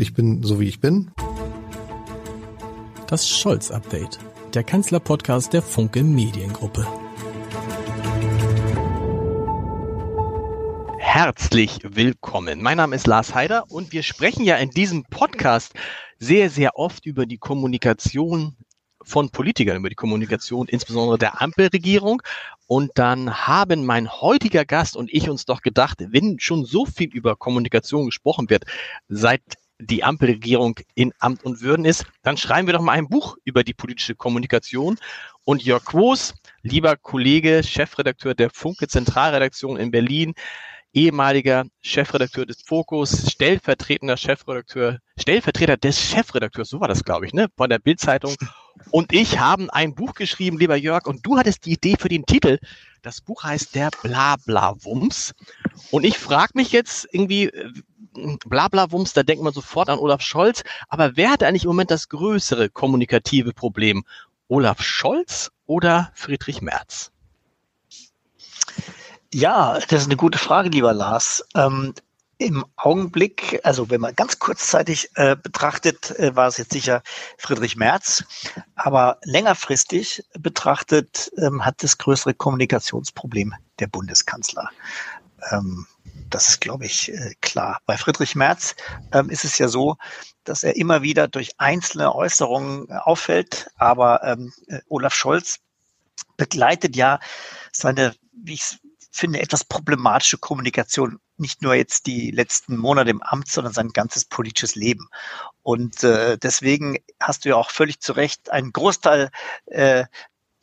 Ich bin so wie ich bin. Das Scholz-Update, der Kanzler-Podcast der Funke Mediengruppe. Herzlich willkommen. Mein Name ist Lars Heider und wir sprechen ja in diesem Podcast sehr, sehr oft über die Kommunikation von Politikern, über die Kommunikation insbesondere der Ampelregierung. Und dann haben mein heutiger Gast und ich uns doch gedacht, wenn schon so viel über Kommunikation gesprochen wird, seit die Ampelregierung in Amt und Würden ist, dann schreiben wir doch mal ein Buch über die politische Kommunikation. Und Jörg Quos, lieber Kollege, Chefredakteur der Funke Zentralredaktion in Berlin, ehemaliger Chefredakteur des Fokus, stellvertretender Chefredakteur, Stellvertreter des Chefredakteurs, so war das, glaube ich, ne, von der Bildzeitung. Und ich haben ein Buch geschrieben, lieber Jörg, und du hattest die Idee für den Titel. Das Buch heißt Der Blabla-Wumms. Und ich frage mich jetzt irgendwie, Blablawumms, da denkt man sofort an Olaf Scholz. Aber wer hat eigentlich im Moment das größere kommunikative Problem? Olaf Scholz oder Friedrich Merz? Ja, das ist eine gute Frage, lieber Lars. Ähm, Im Augenblick, also wenn man ganz kurzzeitig äh, betrachtet, äh, war es jetzt sicher Friedrich Merz, aber längerfristig betrachtet ähm, hat das größere Kommunikationsproblem der Bundeskanzler. Ähm, das ist, glaube ich, äh, klar. Bei Friedrich Merz ähm, ist es ja so, dass er immer wieder durch einzelne Äußerungen äh, auffällt, aber ähm, äh, Olaf Scholz begleitet ja seine, wie ich finde, etwas problematische Kommunikation nicht nur jetzt die letzten Monate im Amt, sondern sein ganzes politisches Leben. Und äh, deswegen hast du ja auch völlig zu Recht einen Großteil äh,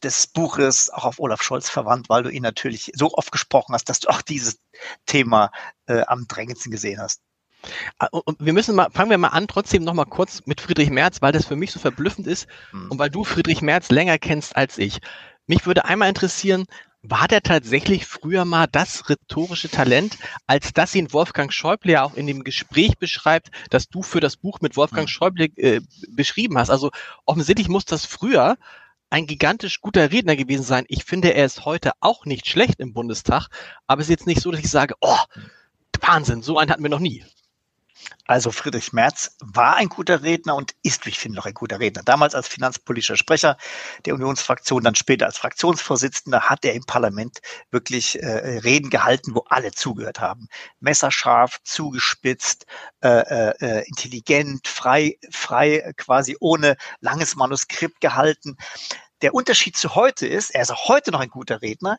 des Buches auch auf Olaf Scholz verwandt, weil du ihn natürlich so oft gesprochen hast, dass du auch dieses Thema äh, am drängendsten gesehen hast. Ah, und wir müssen mal, fangen wir mal an, trotzdem noch mal kurz mit Friedrich Merz, weil das für mich so verblüffend ist hm. und weil du Friedrich Merz länger kennst als ich. Mich würde einmal interessieren, war der tatsächlich früher mal das rhetorische Talent, als das ihn Wolfgang Schäuble ja auch in dem Gespräch beschreibt, das du für das Buch mit Wolfgang hm. Schäuble äh, beschrieben hast? Also offensichtlich muss das früher ein gigantisch guter Redner gewesen sein. Ich finde, er ist heute auch nicht schlecht im Bundestag, aber es ist jetzt nicht so, dass ich sage, oh, Wahnsinn, so einen hatten wir noch nie. Also Friedrich Merz war ein guter Redner und ist, wie ich finde, noch ein guter Redner. Damals als finanzpolitischer Sprecher der Unionsfraktion, dann später als Fraktionsvorsitzender hat er im Parlament wirklich äh, Reden gehalten, wo alle zugehört haben. Messerscharf, zugespitzt, äh, äh, äh intelligent, frei, frei, quasi ohne langes Manuskript gehalten. Der Unterschied zu heute ist, er ist auch heute noch ein guter Redner,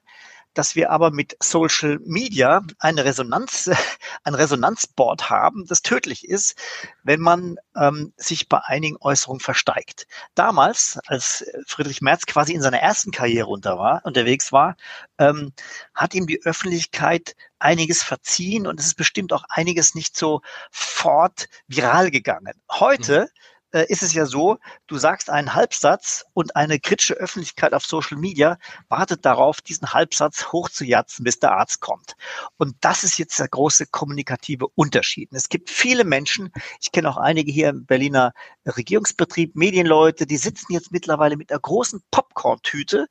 dass wir aber mit Social Media eine Resonanz, ein Resonanzboard haben, das tödlich ist, wenn man ähm, sich bei einigen Äußerungen versteigt. Damals, als Friedrich Merz quasi in seiner ersten Karriere unter war, unterwegs war, ähm, hat ihm die Öffentlichkeit einiges verziehen und es ist bestimmt auch einiges nicht so fort viral gegangen. Heute mhm ist es ja so, du sagst einen Halbsatz und eine kritische Öffentlichkeit auf Social Media wartet darauf, diesen Halbsatz hochzujatzen, bis der Arzt kommt. Und das ist jetzt der große kommunikative Unterschied. es gibt viele Menschen, ich kenne auch einige hier im Berliner Regierungsbetrieb, Medienleute, die sitzen jetzt mittlerweile mit einer großen Popcorn-Tüte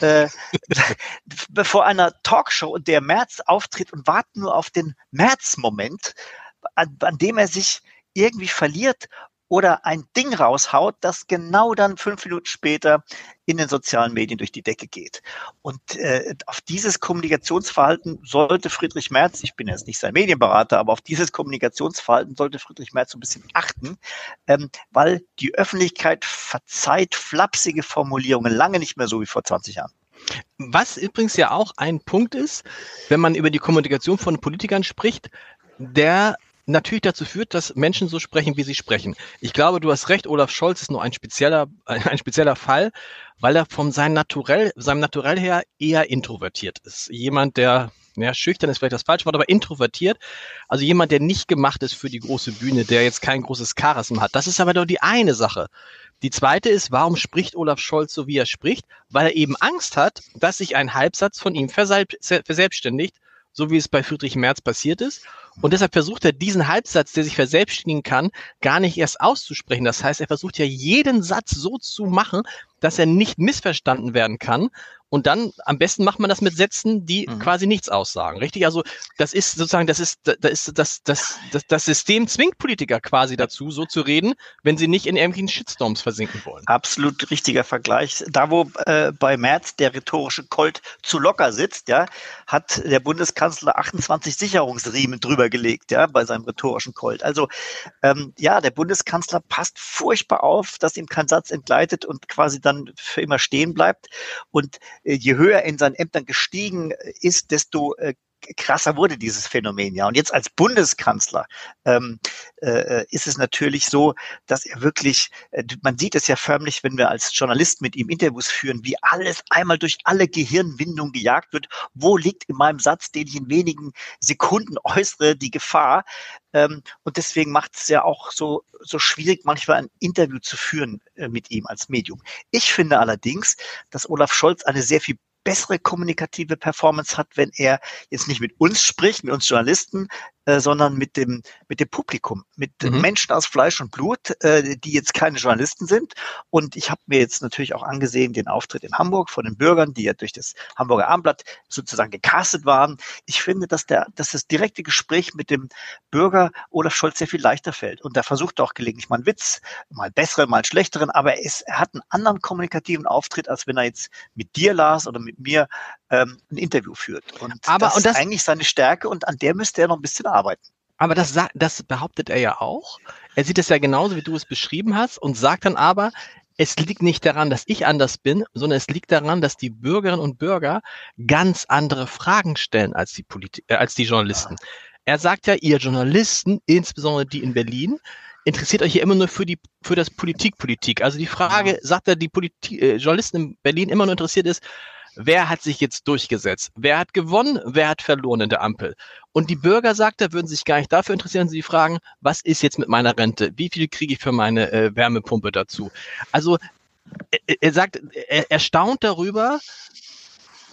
äh, bevor einer Talkshow und der März auftritt und warten nur auf den März-Moment, an, an dem er sich irgendwie verliert oder ein Ding raushaut, das genau dann fünf Minuten später in den sozialen Medien durch die Decke geht. Und äh, auf dieses Kommunikationsverhalten sollte Friedrich Merz, ich bin jetzt nicht sein Medienberater, aber auf dieses Kommunikationsverhalten sollte Friedrich Merz ein bisschen achten, ähm, weil die Öffentlichkeit verzeiht flapsige Formulierungen lange nicht mehr so wie vor 20 Jahren. Was übrigens ja auch ein Punkt ist, wenn man über die Kommunikation von Politikern spricht, der natürlich dazu führt, dass Menschen so sprechen, wie sie sprechen. Ich glaube, du hast recht, Olaf Scholz ist nur ein spezieller, ein spezieller Fall, weil er von seinem Naturell, seinem Naturell her eher introvertiert ist. Jemand, der, ja, schüchtern ist vielleicht das falsche Wort, aber introvertiert. Also jemand, der nicht gemacht ist für die große Bühne, der jetzt kein großes Charisma hat. Das ist aber doch die eine Sache. Die zweite ist, warum spricht Olaf Scholz so, wie er spricht? Weil er eben Angst hat, dass sich ein Halbsatz von ihm verselbstständigt so wie es bei Friedrich Merz passiert ist. Und deshalb versucht er diesen Halbsatz, der sich verselbstständigen kann, gar nicht erst auszusprechen. Das heißt, er versucht ja jeden Satz so zu machen, dass er nicht missverstanden werden kann. Und dann am besten macht man das mit Sätzen, die mhm. quasi nichts aussagen, richtig? Also das ist sozusagen, das ist, das ist, das, das, das, das System zwingt Politiker quasi dazu, so zu reden, wenn sie nicht in irgendwelchen Shitstorms versinken wollen. Absolut richtiger Vergleich. Da, wo äh, bei Merz der rhetorische Colt zu locker sitzt, ja, hat der Bundeskanzler 28 Sicherungsriemen drüber gelegt, ja, bei seinem rhetorischen Colt. Also ähm, ja, der Bundeskanzler passt furchtbar auf, dass ihm kein Satz entgleitet und quasi dann für immer stehen bleibt. Und je höher er in seinen Ämtern gestiegen ist, desto äh, krasser wurde dieses Phänomen ja. Und jetzt als Bundeskanzler ähm, äh, ist es natürlich so, dass er wirklich, äh, man sieht es ja förmlich, wenn wir als Journalist mit ihm Interviews führen, wie alles einmal durch alle Gehirnwindungen gejagt wird. Wo liegt in meinem Satz, den ich in wenigen Sekunden äußere, die Gefahr? Ähm, und deswegen macht es ja auch so, so schwierig, manchmal ein Interview zu führen äh, mit ihm als Medium. Ich finde allerdings, dass Olaf Scholz eine sehr viel bessere kommunikative Performance hat, wenn er jetzt nicht mit uns spricht, mit uns Journalisten, äh, sondern mit dem, mit dem Publikum, mit mhm. Menschen aus Fleisch und Blut, äh, die jetzt keine Journalisten sind. Und ich habe mir jetzt natürlich auch angesehen den Auftritt in Hamburg von den Bürgern, die ja durch das Hamburger Abendblatt sozusagen gecastet waren. Ich finde, dass der, dass das direkte Gespräch mit dem Bürger Olaf Scholz sehr viel leichter fällt. Und da versucht er auch gelegentlich mal einen Witz, mal besseren, mal schlechteren, aber er, ist, er hat einen anderen kommunikativen Auftritt, als wenn er jetzt mit dir, Lars, oder mit mir ähm, ein Interview führt. Und aber, das, und das ist eigentlich seine Stärke und an der müsste er noch ein bisschen arbeiten. Aber das, das behauptet er ja auch. Er sieht es ja genauso, wie du es beschrieben hast und sagt dann aber, es liegt nicht daran, dass ich anders bin, sondern es liegt daran, dass die Bürgerinnen und Bürger ganz andere Fragen stellen als die, Polit äh, als die Journalisten. Er sagt ja, ihr Journalisten, insbesondere die in Berlin, interessiert euch hier immer nur für die für das Politikpolitik. Also die Frage, sagt er, die Politi äh, Journalisten in Berlin immer nur interessiert ist, wer hat sich jetzt durchgesetzt? Wer hat gewonnen? Wer hat verloren in der Ampel? Und die Bürger, sagt er, würden sich gar nicht dafür interessieren, sie fragen, was ist jetzt mit meiner Rente? Wie viel kriege ich für meine äh, Wärmepumpe dazu? Also er, er sagt, er, er staunt darüber,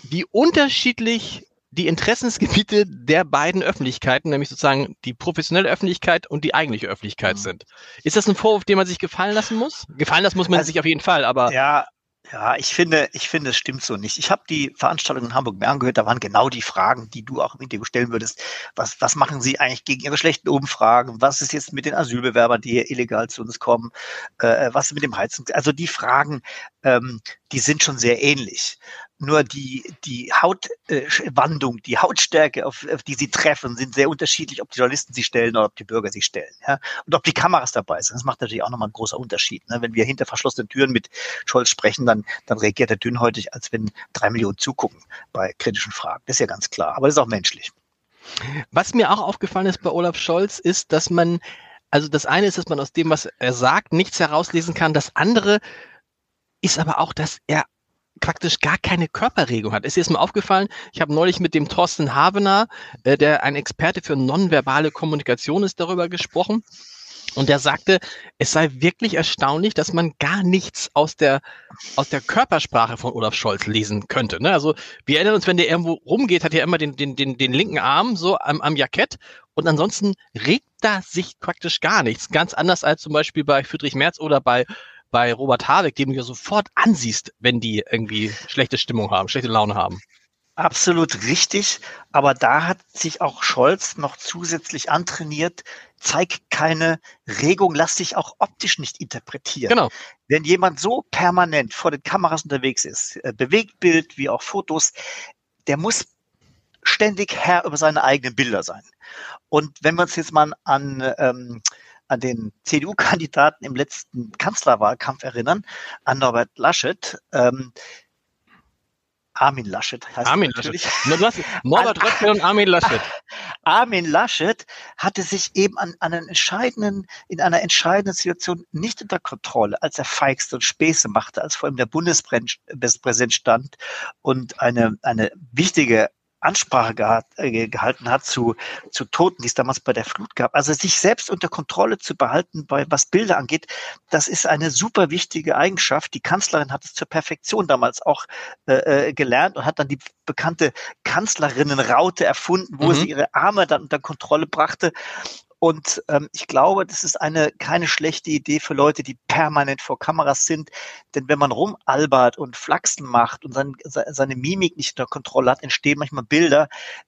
wie unterschiedlich die Interessensgebiete der beiden Öffentlichkeiten, nämlich sozusagen die professionelle Öffentlichkeit und die eigentliche Öffentlichkeit mhm. sind. Ist das ein Vorwurf, den man sich gefallen lassen muss? Gefallen lassen muss man also, sich auf jeden Fall, aber. Ja, ja, ich finde, ich finde, es stimmt so nicht. Ich habe die Veranstaltung in Hamburg mir angehört, da waren genau die Fragen, die du auch im Interview stellen würdest. Was, was machen Sie eigentlich gegen Ihre schlechten Umfragen? Was ist jetzt mit den Asylbewerbern, die hier illegal zu uns kommen? Äh, was ist mit dem Heizung? Also die Fragen, ähm, die sind schon sehr ähnlich nur die, die Hautwandung, äh, die Hautstärke, auf, auf die sie treffen, sind sehr unterschiedlich, ob die Journalisten sie stellen oder ob die Bürger sie stellen. Ja? Und ob die Kameras dabei sind. Das macht natürlich auch nochmal ein großer Unterschied. Ne? Wenn wir hinter verschlossenen Türen mit Scholz sprechen, dann, dann reagiert er dünnhäutig, als wenn drei Millionen zugucken bei kritischen Fragen. Das ist ja ganz klar. Aber das ist auch menschlich. Was mir auch aufgefallen ist bei Olaf Scholz, ist, dass man, also das eine ist, dass man aus dem, was er sagt, nichts herauslesen kann. Das andere ist aber auch, dass er praktisch gar keine Körperregung hat. Ist dir das mal aufgefallen? Ich habe neulich mit dem Thorsten Havener, äh, der ein Experte für nonverbale Kommunikation ist, darüber gesprochen. Und der sagte, es sei wirklich erstaunlich, dass man gar nichts aus der, aus der Körpersprache von Olaf Scholz lesen könnte. Ne? Also wir erinnern uns, wenn der irgendwo rumgeht, hat er immer den, den, den, den linken Arm so am, am Jackett und ansonsten regt da sich praktisch gar nichts. Ganz anders als zum Beispiel bei Friedrich Merz oder bei bei Robert Habeck, dem du ja sofort ansiehst, wenn die irgendwie schlechte Stimmung haben, schlechte Laune haben. Absolut richtig, aber da hat sich auch Scholz noch zusätzlich antrainiert, zeig keine Regung, lass dich auch optisch nicht interpretieren. Genau. Wenn jemand so permanent vor den Kameras unterwegs ist, äh, Bewegtbild wie auch Fotos, der muss ständig Herr über seine eigenen Bilder sein. Und wenn wir uns jetzt mal an ähm, an den CDU-Kandidaten im letzten Kanzlerwahlkampf erinnern, an Norbert Laschet. Ähm, Armin Laschet heißt Armin natürlich. Laschet. Norbert Röttgen und Armin Laschet. Armin Laschet hatte sich eben an, an einen entscheidenden, in einer entscheidenden Situation nicht unter Kontrolle, als er feigste und Späße machte, als vor ihm der Bundespräsident stand und eine, eine wichtige Ansprache äh, gehalten hat zu, zu Toten, die es damals bei der Flut gab. Also sich selbst unter Kontrolle zu behalten, bei, was Bilder angeht, das ist eine super wichtige Eigenschaft. Die Kanzlerin hat es zur Perfektion damals auch äh, äh gelernt und hat dann die bekannte Kanzlerinnenraute erfunden, wo mhm. sie ihre Arme dann unter Kontrolle brachte. Und ähm, ich glaube, das ist eine keine schlechte Idee für Leute, die permanent vor Kameras sind. Denn wenn man rumalbert und Flachsen macht und sein, seine Mimik nicht unter Kontrolle hat, entstehen manchmal Bilder,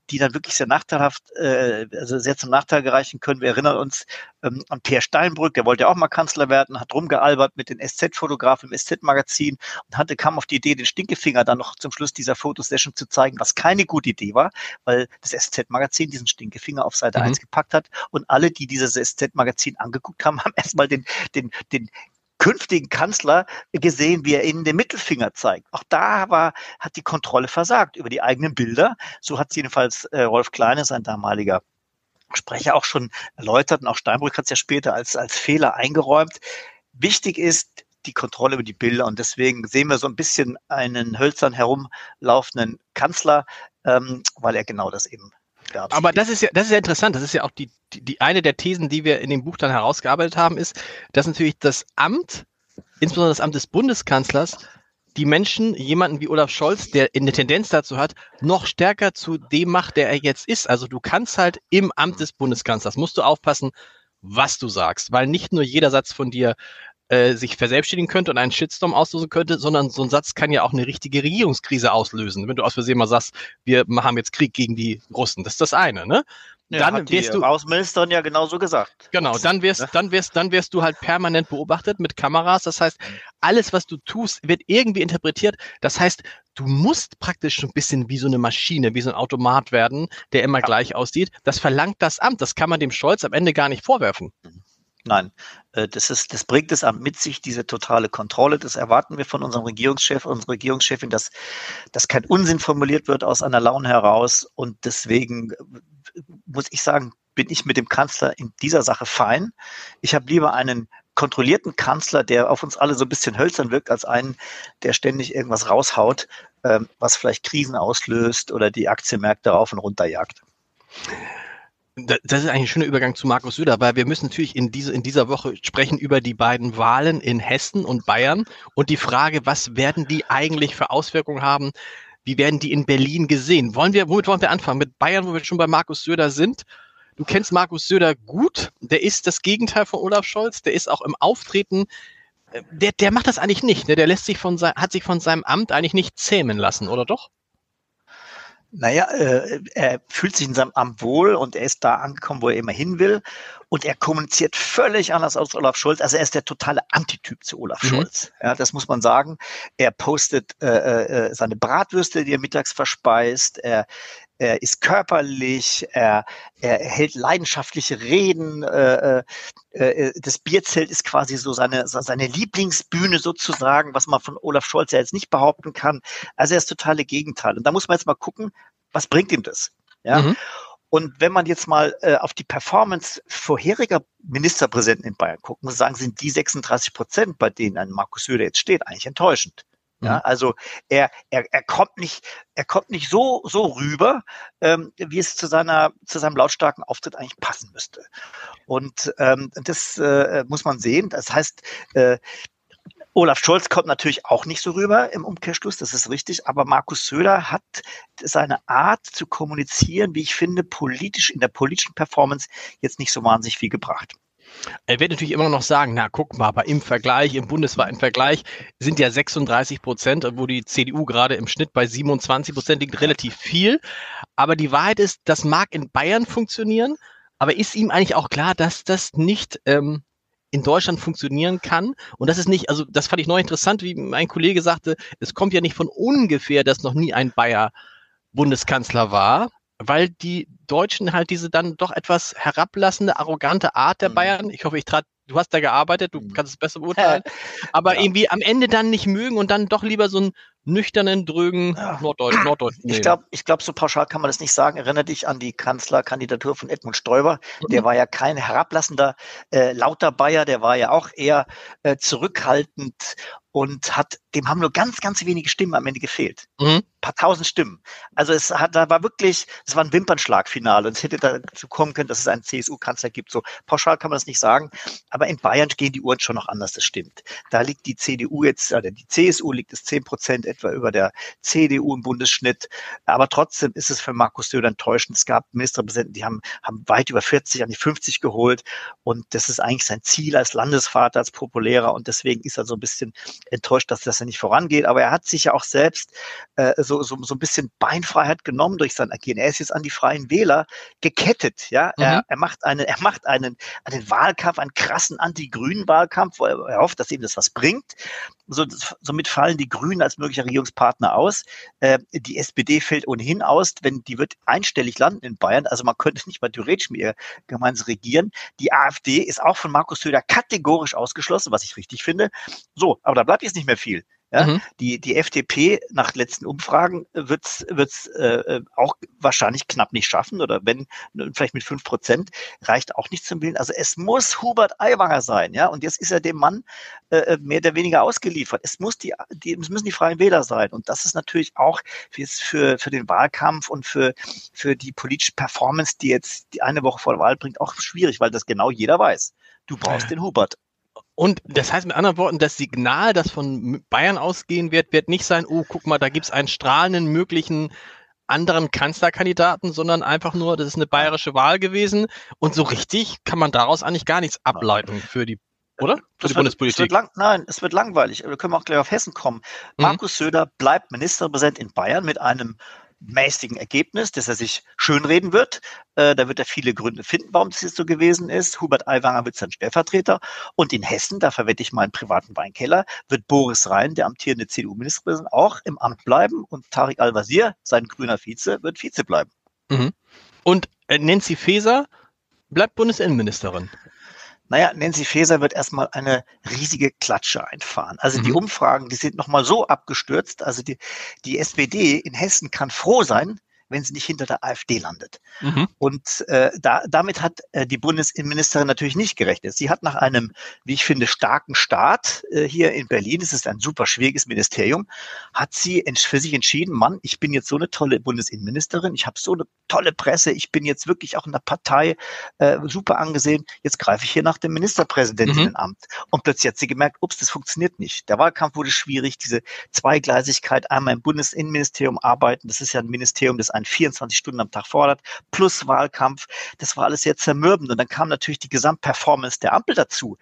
die dann wirklich sehr nachteilhaft, äh, also sehr zum Nachteil gereichen können. Wir erinnern uns ähm, an Peer Steinbrück, der wollte ja auch mal Kanzler werden, hat rumgealbert mit den SZ-Fotografen im SZ-Magazin und hatte, kam auf die Idee, den Stinkefinger dann noch zum Schluss dieser Fotosession zu zeigen, was keine gute Idee war, weil das SZ-Magazin diesen Stinkefinger auf Seite mhm. 1 gepackt hat und alle alle, die dieses SZ-Magazin angeguckt haben, haben erstmal den, den, den künftigen Kanzler gesehen, wie er ihnen den Mittelfinger zeigt. Auch da war, hat die Kontrolle versagt über die eigenen Bilder. So hat es jedenfalls äh, Rolf Kleine, sein damaliger Sprecher, auch schon erläutert und auch Steinbrück hat es ja später als, als Fehler eingeräumt. Wichtig ist die Kontrolle über die Bilder und deswegen sehen wir so ein bisschen einen hölzern herumlaufenden Kanzler, ähm, weil er genau das eben aber das ist ja, das ist ja interessant. Das ist ja auch die, die, die eine der Thesen, die wir in dem Buch dann herausgearbeitet haben, ist, dass natürlich das Amt, insbesondere das Amt des Bundeskanzlers, die Menschen, jemanden wie Olaf Scholz, der eine Tendenz dazu hat, noch stärker zu dem macht, der er jetzt ist. Also du kannst halt im Amt des Bundeskanzlers, musst du aufpassen, was du sagst, weil nicht nur jeder Satz von dir äh, sich verselbstständigen könnte und einen Shitstorm auslösen könnte, sondern so ein Satz kann ja auch eine richtige Regierungskrise auslösen. Wenn du aus Versehen mal sagst, wir haben jetzt Krieg gegen die Russen, das ist das eine, ne? Ja, dann hat wirst die du Außenministerin ja genauso gesagt. Genau, dann wirst, ja. dann wirst, dann wirst du halt permanent beobachtet mit Kameras. Das heißt, alles, was du tust, wird irgendwie interpretiert. Das heißt, du musst praktisch ein bisschen wie so eine Maschine, wie so ein Automat werden, der immer ja. gleich aussieht. Das verlangt das Amt. Das kann man dem Scholz am Ende gar nicht vorwerfen. Mhm. Nein, äh, das, ist, das bringt es mit sich, diese totale Kontrolle. Das erwarten wir von unserem Regierungschef, unserer Regierungschefin, dass, dass kein Unsinn formuliert wird aus einer Laune heraus. Und deswegen äh, muss ich sagen, bin ich mit dem Kanzler in dieser Sache fein. Ich habe lieber einen kontrollierten Kanzler, der auf uns alle so ein bisschen hölzern wirkt, als einen, der ständig irgendwas raushaut, ähm, was vielleicht Krisen auslöst oder die Aktienmärkte rauf und runter jagt. Das ist eigentlich ein schöner Übergang zu Markus Söder, weil wir müssen natürlich in, diese, in dieser Woche sprechen über die beiden Wahlen in Hessen und Bayern und die Frage, was werden die eigentlich für Auswirkungen haben? Wie werden die in Berlin gesehen? Wollen wir, womit wollen wir anfangen? Mit Bayern, wo wir schon bei Markus Söder sind. Du kennst Markus Söder gut. Der ist das Gegenteil von Olaf Scholz. Der ist auch im Auftreten äh, der, der macht das eigentlich nicht. Ne? Der lässt sich von hat sich von seinem Amt eigentlich nicht zähmen lassen, oder doch? Naja, äh, er fühlt sich in seinem Amt wohl und er ist da angekommen, wo er immer hin will. Und er kommuniziert völlig anders als Olaf Scholz. Also er ist der totale Antityp zu Olaf mhm. Scholz. Ja, das muss man sagen. Er postet äh, äh, seine Bratwürste, die er mittags verspeist. Er, er ist körperlich, er, er hält leidenschaftliche Reden. Äh, äh, äh, das Bierzelt ist quasi so seine, seine Lieblingsbühne sozusagen, was man von Olaf Scholz ja jetzt nicht behaupten kann. Also er ist totale Gegenteil. Und da muss man jetzt mal gucken, was bringt ihm das? Ja. Mhm. Und wenn man jetzt mal äh, auf die Performance vorheriger Ministerpräsidenten in Bayern guckt, muss sagen, sind die 36 Prozent, bei denen ein Markus Söder jetzt steht, eigentlich enttäuschend. Ja, mhm. also er, er, er kommt nicht, er kommt nicht so, so rüber, ähm, wie es zu seiner, zu seinem lautstarken Auftritt eigentlich passen müsste. Und ähm, das äh, muss man sehen. Das heißt, äh, Olaf Scholz kommt natürlich auch nicht so rüber im Umkehrschluss, das ist richtig, aber Markus Söder hat seine Art zu kommunizieren, wie ich finde, politisch in der politischen Performance jetzt nicht so wahnsinnig viel gebracht. Er wird natürlich immer noch sagen, na guck mal, aber im Vergleich, im bundesweiten Vergleich sind ja 36 Prozent, wo die CDU gerade im Schnitt bei 27 Prozent liegt, relativ viel. Aber die Wahrheit ist, das mag in Bayern funktionieren, aber ist ihm eigentlich auch klar, dass das nicht ähm, in Deutschland funktionieren kann. Und das ist nicht, also das fand ich neu interessant, wie mein Kollege sagte, es kommt ja nicht von ungefähr, dass noch nie ein Bayer Bundeskanzler war weil die Deutschen halt diese dann doch etwas herablassende, arrogante Art der mhm. Bayern, ich hoffe, ich trat, du hast da gearbeitet, du mhm. kannst es besser beurteilen, aber ja. irgendwie am Ende dann nicht mögen und dann doch lieber so einen nüchternen, drögen ja. Norddeutsch, Norddeutsch Ich glaube, ich glaube, so pauschal kann man das nicht sagen. Erinnere dich an die Kanzlerkandidatur von Edmund Stoiber. Mhm. Der war ja kein herablassender, äh, lauter Bayer, der war ja auch eher äh, zurückhaltend und hat, dem haben nur ganz, ganz wenige Stimmen am Ende gefehlt. Mhm paar tausend Stimmen. Also es hat, da war wirklich, es war ein Wimpernschlagfinale und es hätte dazu kommen können, dass es einen CSU-Kanzler gibt. So pauschal kann man das nicht sagen, aber in Bayern gehen die Uhren schon noch anders, das stimmt. Da liegt die CDU jetzt, oder die CSU liegt es zehn Prozent etwa über der CDU im Bundesschnitt, aber trotzdem ist es für Markus Söder enttäuschend. Es gab Ministerpräsidenten, die haben, haben weit über 40 an die 50 geholt und das ist eigentlich sein Ziel als Landesvater, als Populärer und deswegen ist er so ein bisschen enttäuscht, dass das ja nicht vorangeht, aber er hat sich ja auch selbst äh, so so, so, ein bisschen Beinfreiheit genommen durch sein Agieren. Er ist jetzt an die Freien Wähler gekettet. Ja, mhm. er, er macht einen, er macht einen, einen Wahlkampf, einen krassen anti-grünen Wahlkampf, wo er hofft, dass ihm das was bringt. So, somit fallen die Grünen als möglicher Regierungspartner aus. Äh, die SPD fällt ohnehin aus, wenn die wird einstellig landen in Bayern. Also man könnte nicht mal theoretisch mit ihr gemeinsam regieren. Die AfD ist auch von Markus Söder kategorisch ausgeschlossen, was ich richtig finde. So, aber da bleibt jetzt nicht mehr viel. Ja, mhm. die, die FDP nach letzten Umfragen wird es äh, auch wahrscheinlich knapp nicht schaffen oder wenn, vielleicht mit fünf Prozent, reicht auch nicht zum Willen. Also es muss Hubert Aiwanger sein, ja, und jetzt ist er dem Mann äh, äh, mehr oder weniger ausgeliefert. Es muss die, die, es müssen die Freien Wähler sein. Und das ist natürlich auch für, für den Wahlkampf und für, für die politische Performance, die jetzt die eine Woche vor der Wahl bringt, auch schwierig, weil das genau jeder weiß. Du brauchst den Hubert. Und das heißt mit anderen Worten, das Signal, das von Bayern ausgehen wird, wird nicht sein, oh, guck mal, da gibt es einen strahlenden möglichen anderen Kanzlerkandidaten, sondern einfach nur, das ist eine bayerische Wahl gewesen. Und so richtig kann man daraus eigentlich gar nichts ableiten für die, oder? Für das die wird, Bundespolitik. Lang, nein, es wird langweilig. Wir können auch gleich auf Hessen kommen. Mhm. Markus Söder bleibt Ministerpräsident in Bayern mit einem mäßigen Ergebnis, dass er sich schönreden wird. Äh, da wird er viele Gründe finden, warum das jetzt so gewesen ist. Hubert Aiwanger wird sein Stellvertreter. Und in Hessen, da verwette ich meinen privaten Weinkeller, wird Boris Rhein, der amtierende CDU-Ministerpräsident, auch im Amt bleiben. Und Tarek Al-Wazir, sein grüner Vize, wird Vize bleiben. Mhm. Und äh, Nancy Faeser bleibt Bundesinnenministerin. Naja, Nancy Faeser wird erstmal eine riesige Klatsche einfahren. Also mhm. die Umfragen, die sind nochmal so abgestürzt. Also die, die SPD in Hessen kann froh sein, wenn sie nicht hinter der AfD landet. Mhm. Und äh, da, damit hat äh, die Bundesinnenministerin natürlich nicht gerechnet. Sie hat nach einem, wie ich finde, starken Start äh, hier in Berlin, es ist ein super schwieriges Ministerium, hat sie für sich entschieden, Mann, ich bin jetzt so eine tolle Bundesinnenministerin, ich habe so eine tolle Presse, ich bin jetzt wirklich auch in der Partei äh, super angesehen, jetzt greife ich hier nach dem Ministerpräsidentenamt. Mhm. Und plötzlich hat sie gemerkt, ups, das funktioniert nicht. Der Wahlkampf wurde schwierig, diese Zweigleisigkeit, einmal im Bundesinnenministerium arbeiten, das ist ja ein Ministerium, das einen 24 Stunden am Tag fordert, plus Wahlkampf. Das war alles sehr zermürbend. Und dann kam natürlich die Gesamtperformance der Ampel dazu,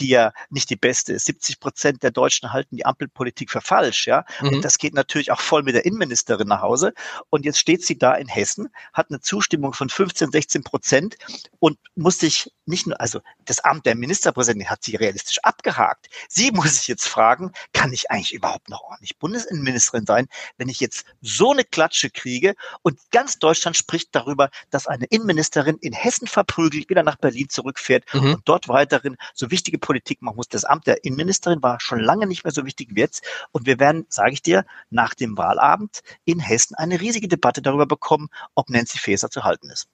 die ja nicht die beste ist. 70 Prozent der Deutschen halten die Ampelpolitik für falsch, ja. Mhm. Und das geht natürlich auch voll mit der Innenministerin nach Hause. Und jetzt steht sie da in Hessen, hat eine Zustimmung von 15, 16 Prozent und muss sich nicht nur, also das Amt der Ministerpräsidentin hat sie realistisch abgehakt. Sie muss sich jetzt fragen, kann ich eigentlich überhaupt noch ordentlich Bundesinnenministerin sein, wenn ich jetzt so eine Klatsche kriege und ganz Deutschland spricht darüber, dass eine Innenministerin in Hessen verprügelt wieder nach Berlin zurückfährt mhm. und dort weiterhin so wichtige Politik machen muss. Das Amt der Innenministerin war schon lange nicht mehr so wichtig wie jetzt. Und wir werden, sage ich dir, nach dem Wahlabend in Hessen eine riesige Debatte darüber bekommen, ob Nancy Faeser zu halten ist.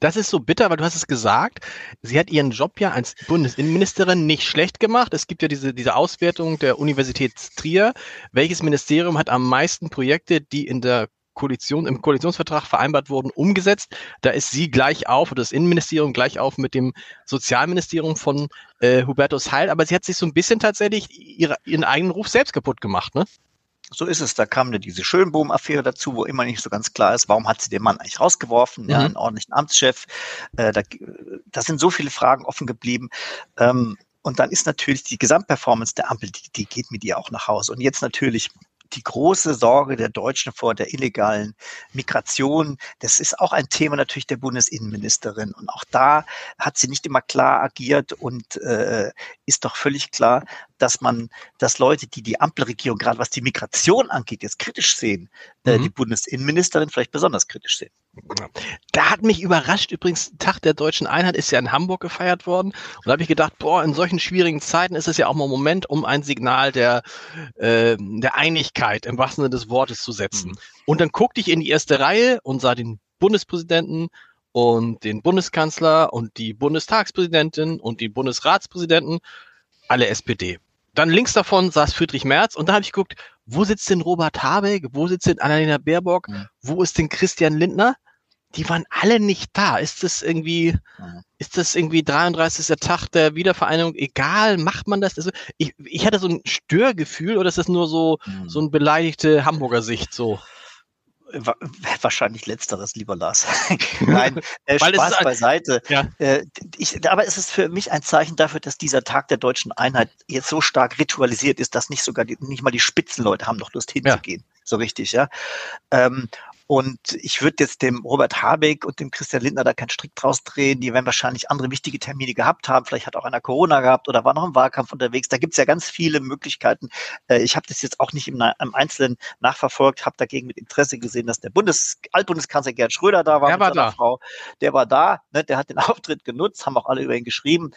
Das ist so bitter, weil du hast es gesagt. Sie hat ihren Job ja als Bundesinnenministerin nicht schlecht gemacht. Es gibt ja diese, diese Auswertung der Universität Trier. Welches Ministerium hat am meisten Projekte, die in der Koalition, im Koalitionsvertrag vereinbart wurden, umgesetzt. Da ist sie gleich auf, oder das Innenministerium gleich auf mit dem Sozialministerium von äh, Hubertus Heil. Aber sie hat sich so ein bisschen tatsächlich ihre, ihren eigenen Ruf selbst kaputt gemacht, ne? So ist es. Da kam diese Schönbohm-Affäre dazu, wo immer nicht so ganz klar ist, warum hat sie den Mann eigentlich rausgeworfen? Mhm. Ja, einen ordentlichen Amtschef. Äh, da, da sind so viele Fragen offen geblieben. Ähm, und dann ist natürlich die Gesamtperformance der Ampel, die, die geht mit ihr auch nach Hause. Und jetzt natürlich die große Sorge der Deutschen vor der illegalen Migration. Das ist auch ein Thema natürlich der Bundesinnenministerin. Und auch da hat sie nicht immer klar agiert und äh, ist doch völlig klar, dass man, dass Leute, die die Ampelregierung gerade was die Migration angeht, jetzt kritisch sehen, äh, mhm. die Bundesinnenministerin vielleicht besonders kritisch sehen. Da hat mich überrascht, übrigens, Tag der deutschen Einheit ist ja in Hamburg gefeiert worden. Und da habe ich gedacht, boah, in solchen schwierigen Zeiten ist es ja auch mal ein Moment, um ein Signal der, äh, der Einigkeit im wahrsten Sinne des Wortes zu setzen. Mhm. Und dann guckte ich in die erste Reihe und sah den Bundespräsidenten und den Bundeskanzler und die Bundestagspräsidentin und die Bundesratspräsidenten, alle SPD dann links davon saß Friedrich Merz und da habe ich geguckt, wo sitzt denn Robert Habeck, wo sitzt denn Annalena Baerbock, mhm. wo ist denn Christian Lindner? Die waren alle nicht da. Ist das irgendwie, mhm. ist das irgendwie 33. Tag der Wiedervereinigung? Egal, macht man das? Also ich, ich hatte so ein Störgefühl oder ist das nur so, mhm. so ein beleidigte Hamburger Sicht so? Wahrscheinlich letzteres, lieber Lars. Nein, äh, Spaß beiseite. Ja. Äh, ich, aber es ist für mich ein Zeichen dafür, dass dieser Tag der deutschen Einheit jetzt so stark ritualisiert ist, dass nicht sogar die, nicht mal die Spitzenleute haben noch Lust hinzugehen. Ja. So richtig, ja. Ähm, und ich würde jetzt dem Robert Habeck und dem Christian Lindner da keinen Strick draus drehen. Die werden wahrscheinlich andere wichtige Termine gehabt haben. Vielleicht hat auch einer Corona gehabt oder war noch im Wahlkampf unterwegs. Da gibt's ja ganz viele Möglichkeiten. Äh, ich habe das jetzt auch nicht im, im Einzelnen nachverfolgt, habe dagegen mit Interesse gesehen, dass der Bundes Altbundeskanzler Gerhard Schröder da war. Der war da. Frau. Der war da. Ne? Der hat den Auftritt genutzt, haben auch alle über ihn geschrieben.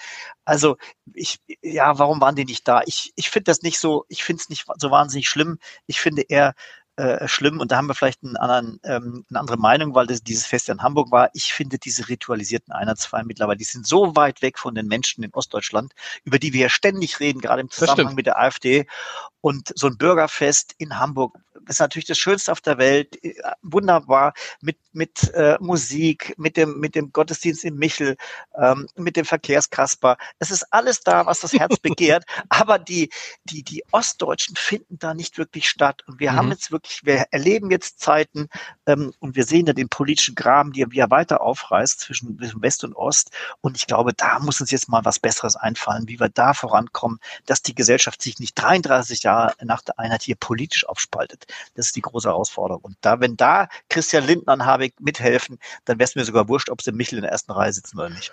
Also ich, ja, warum waren die nicht da? Ich, ich finde das nicht so, ich finde es nicht so wahnsinnig schlimm. Ich finde eher, äh, schlimm. Und da haben wir vielleicht einen anderen, ähm, eine andere Meinung, weil das, dieses Fest in Hamburg war. Ich finde diese ritualisierten Einheitsfeiern mittlerweile, die sind so weit weg von den Menschen in Ostdeutschland, über die wir ja ständig reden, gerade im Zusammenhang mit der AfD. Und so ein Bürgerfest in Hamburg ist natürlich das Schönste auf der Welt, äh, wunderbar mit mit äh, Musik, mit dem mit dem Gottesdienst in Michel, ähm, mit dem Verkehrskasper. Es ist alles da, was das Herz begehrt. aber die die die Ostdeutschen finden da nicht wirklich statt. Und wir mhm. haben jetzt wirklich, wir erleben jetzt Zeiten ähm, und wir sehen ja den politischen Graben, der wie er weiter aufreißt zwischen, zwischen West und Ost. Und ich glaube, da muss uns jetzt mal was Besseres einfallen, wie wir da vorankommen, dass die Gesellschaft sich nicht 33 Jahre nach der Einheit hier politisch aufspaltet. Das ist die große Herausforderung. Und da, wenn da Christian Lindner und Habeck mithelfen, dann wäre es mir sogar wurscht, ob sie Michel in der ersten Reihe sitzen oder nicht.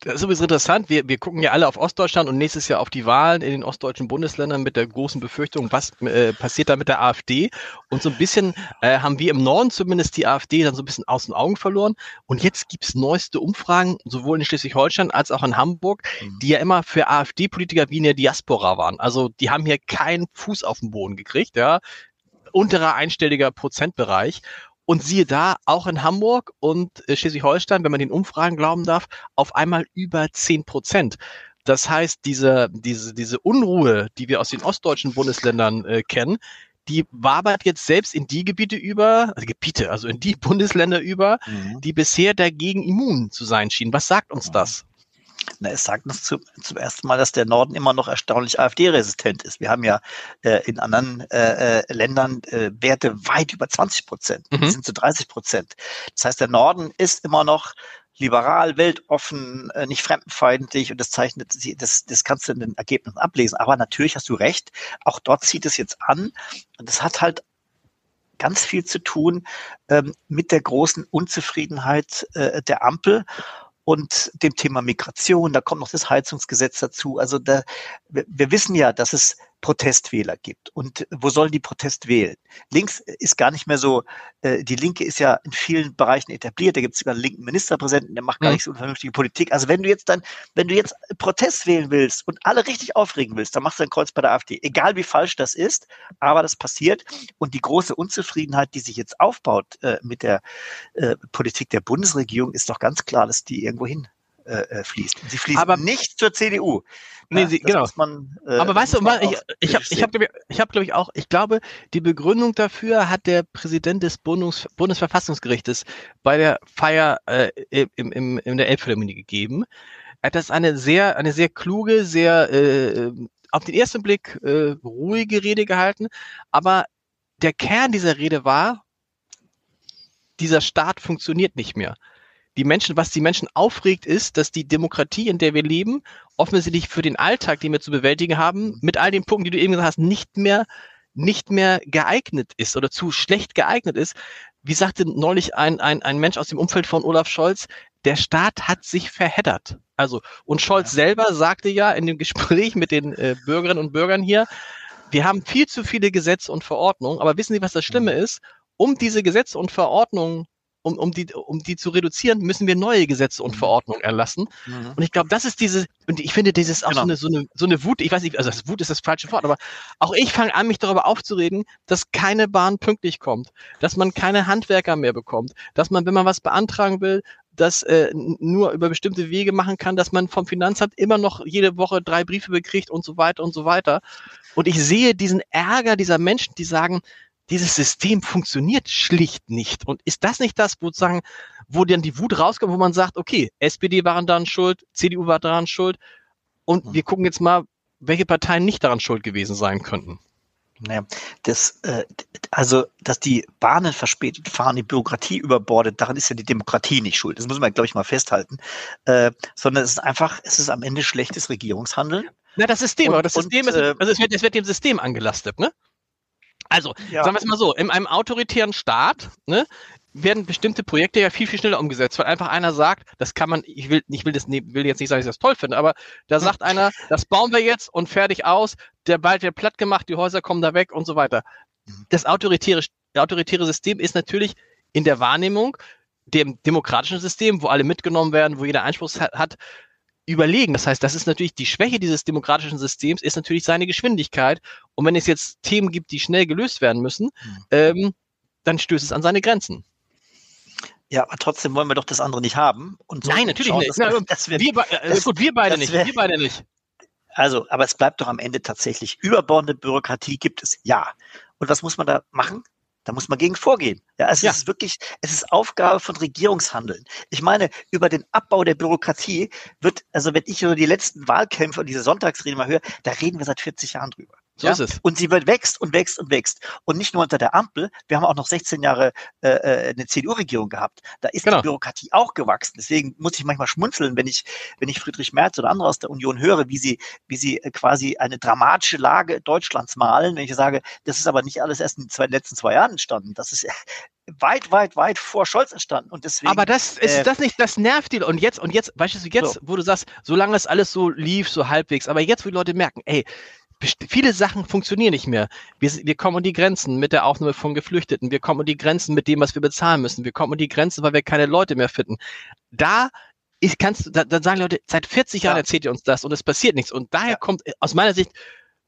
Das ist übrigens interessant. Wir, wir gucken ja alle auf Ostdeutschland und nächstes Jahr auf die Wahlen in den ostdeutschen Bundesländern mit der großen Befürchtung, was äh, passiert da mit der AfD. Und so ein bisschen äh, haben wir im Norden zumindest die AfD dann so ein bisschen aus den Augen verloren. Und jetzt gibt's neueste Umfragen, sowohl in Schleswig-Holstein als auch in Hamburg, mhm. die ja immer für AfD-Politiker wie in der Diaspora waren. Also die haben hier keinen Fuß auf den Boden gekriegt, ja unterer einstelliger Prozentbereich. Und siehe da, auch in Hamburg und äh, Schleswig-Holstein, wenn man den Umfragen glauben darf, auf einmal über zehn Prozent. Das heißt, diese, diese, diese Unruhe, die wir aus den ostdeutschen Bundesländern äh, kennen, die wabert jetzt selbst in die Gebiete über, also Gebiete, also in die Bundesländer über, mhm. die bisher dagegen immun zu sein schienen. Was sagt uns das? Na, es sagt uns zum, zum ersten Mal, dass der Norden immer noch erstaunlich AfD-resistent ist. Wir haben ja äh, in anderen äh, äh Ländern äh, Werte weit über 20 Prozent. Mhm. Sind zu 30 Prozent. Das heißt, der Norden ist immer noch liberal, weltoffen, äh, nicht fremdenfeindlich und das zeichnet sie, das, das kannst du in den Ergebnissen ablesen. Aber natürlich hast du recht, auch dort zieht es jetzt an und das hat halt ganz viel zu tun ähm, mit der großen Unzufriedenheit äh, der Ampel und dem Thema Migration. Da kommt noch das Heizungsgesetz dazu. Also da, wir, wir wissen ja, dass es Protestwähler gibt. Und wo sollen die Protest wählen? Links ist gar nicht mehr so, äh, die Linke ist ja in vielen Bereichen etabliert, da gibt es sogar einen linken Ministerpräsidenten, der macht gar mhm. nicht so vernünftige Politik. Also wenn du jetzt dann, wenn du jetzt Protest wählen willst und alle richtig aufregen willst, dann machst du ein Kreuz bei der AfD. Egal wie falsch das ist, aber das passiert. Und die große Unzufriedenheit, die sich jetzt aufbaut äh, mit der äh, Politik der Bundesregierung, ist doch ganz klar, dass die irgendwo hin äh, äh fließt. Sie fließt aber nicht zur CDU. Nee, ja, sie, genau. Man, äh, aber weißt du, man, ich, ich habe, ich habe, ich habe, glaube ich auch, ich glaube, die Begründung dafür hat der Präsident des Bundes, Bundesverfassungsgerichtes bei der Feier äh, im, im, in der Elbphilharmonie gegeben. Er hat das eine sehr, eine sehr kluge, sehr äh, auf den ersten Blick äh, ruhige Rede gehalten, aber der Kern dieser Rede war, dieser Staat funktioniert nicht mehr die Menschen, was die Menschen aufregt, ist, dass die Demokratie, in der wir leben, offensichtlich für den Alltag, den wir zu bewältigen haben, mit all den Punkten, die du eben gesagt hast, nicht mehr, nicht mehr geeignet ist oder zu schlecht geeignet ist. Wie sagte neulich ein, ein, ein Mensch aus dem Umfeld von Olaf Scholz, der Staat hat sich verheddert. Also, und Scholz ja. selber sagte ja in dem Gespräch mit den äh, Bürgerinnen und Bürgern hier, wir haben viel zu viele Gesetze und Verordnungen, aber wissen Sie, was das Schlimme mhm. ist? Um diese Gesetze und Verordnungen um, um, die, um die zu reduzieren, müssen wir neue Gesetze und mhm. Verordnungen erlassen. Mhm. Und ich glaube, das ist diese, und ich finde, das ist auch genau. so, eine, so, eine, so eine Wut, ich weiß nicht, also das Wut ist das falsche Wort, aber auch ich fange an, mich darüber aufzureden, dass keine Bahn pünktlich kommt, dass man keine Handwerker mehr bekommt, dass man, wenn man was beantragen will, das äh, nur über bestimmte Wege machen kann, dass man vom Finanzamt immer noch jede Woche drei Briefe bekriegt und so weiter und so weiter. Und ich sehe diesen Ärger dieser Menschen, die sagen, dieses System funktioniert schlicht nicht. Und ist das nicht das, wo sagen, wo dann die Wut rauskommt, wo man sagt, okay, SPD waren daran schuld, CDU war daran schuld und hm. wir gucken jetzt mal, welche Parteien nicht daran schuld gewesen sein könnten. Naja, das, äh, also, dass die Bahnen verspätet fahren, die Bürokratie überbordet, daran ist ja die Demokratie nicht schuld. Das muss man, glaube ich, mal festhalten. Äh, sondern es ist einfach, es ist am Ende schlechtes Regierungshandeln. Na, das System, und, aber das System und, ist, äh, also es wird, es wird dem System angelastet, ne? Also, ja. sagen wir es mal so, in einem autoritären Staat ne, werden bestimmte Projekte ja viel, viel schneller umgesetzt, weil einfach einer sagt, das kann man, ich will, ich will, das, will jetzt nicht sagen, dass ich das toll finde, aber da sagt einer, das bauen wir jetzt und fertig aus, der Wald wird platt gemacht, die Häuser kommen da weg und so weiter. Das autoritäre, autoritäre System ist natürlich in der Wahrnehmung dem demokratischen System, wo alle mitgenommen werden, wo jeder Einspruch hat, überlegen. Das heißt, das ist natürlich die Schwäche dieses demokratischen Systems, ist natürlich seine Geschwindigkeit. Und wenn es jetzt Themen gibt, die schnell gelöst werden müssen, mhm. ähm, dann stößt es an seine Grenzen. Ja, aber trotzdem wollen wir doch das andere nicht haben. Und so Nein, natürlich schauen, nicht. Na, das wir, wir, das, gut, wir beide nicht. wir beide nicht. Also, aber es bleibt doch am Ende tatsächlich überbordende Bürokratie gibt es. Ja. Und was muss man da machen? Da muss man gegen vorgehen. Ja, es ja. ist wirklich, es ist Aufgabe von Regierungshandeln. Ich meine, über den Abbau der Bürokratie wird, also wenn ich über die letzten Wahlkämpfe und diese Sonntagsrede mal höre, da reden wir seit 40 Jahren drüber. So ja? ist es. Und sie wird wächst und wächst und wächst. Und nicht nur unter der Ampel. Wir haben auch noch 16 Jahre äh, äh eine CDU-Regierung gehabt. Da ist genau. die Bürokratie auch gewachsen. Deswegen muss ich manchmal schmunzeln, wenn ich, wenn ich Friedrich Merz oder andere aus der Union höre, wie sie, wie sie äh, quasi eine dramatische Lage Deutschlands malen. Wenn ich sage, das ist aber nicht alles erst in den zwei, letzten zwei Jahren entstanden. Das ist weit, weit, weit vor Scholz entstanden. Und deswegen. Aber das ist äh, das nicht, das nervt die. Und jetzt, und jetzt, weißt du, jetzt, so. wo du sagst, solange es alles so lief, so halbwegs, aber jetzt, wo die Leute merken, ey, viele Sachen funktionieren nicht mehr. Wir, wir kommen um die Grenzen mit der Aufnahme von Geflüchteten. Wir kommen um die Grenzen mit dem, was wir bezahlen müssen. Wir kommen um die Grenzen, weil wir keine Leute mehr finden. Da ich kannst, da, da sagen Leute, seit 40 Jahren ja. erzählt ihr uns das und es passiert nichts. Und daher ja. kommt, aus meiner Sicht,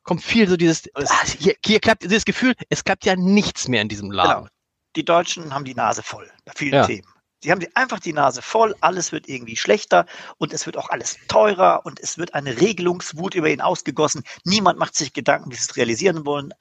kommt viel so dieses, ah, hier, hier klappt dieses Gefühl, es klappt ja nichts mehr in diesem Laden. Genau. Die Deutschen haben die Nase voll bei vielen ja. Themen. Sie haben einfach die Nase voll, alles wird irgendwie schlechter und es wird auch alles teurer und es wird eine Regelungswut über ihn ausgegossen. Niemand macht sich Gedanken, wie sie es realisieren wollen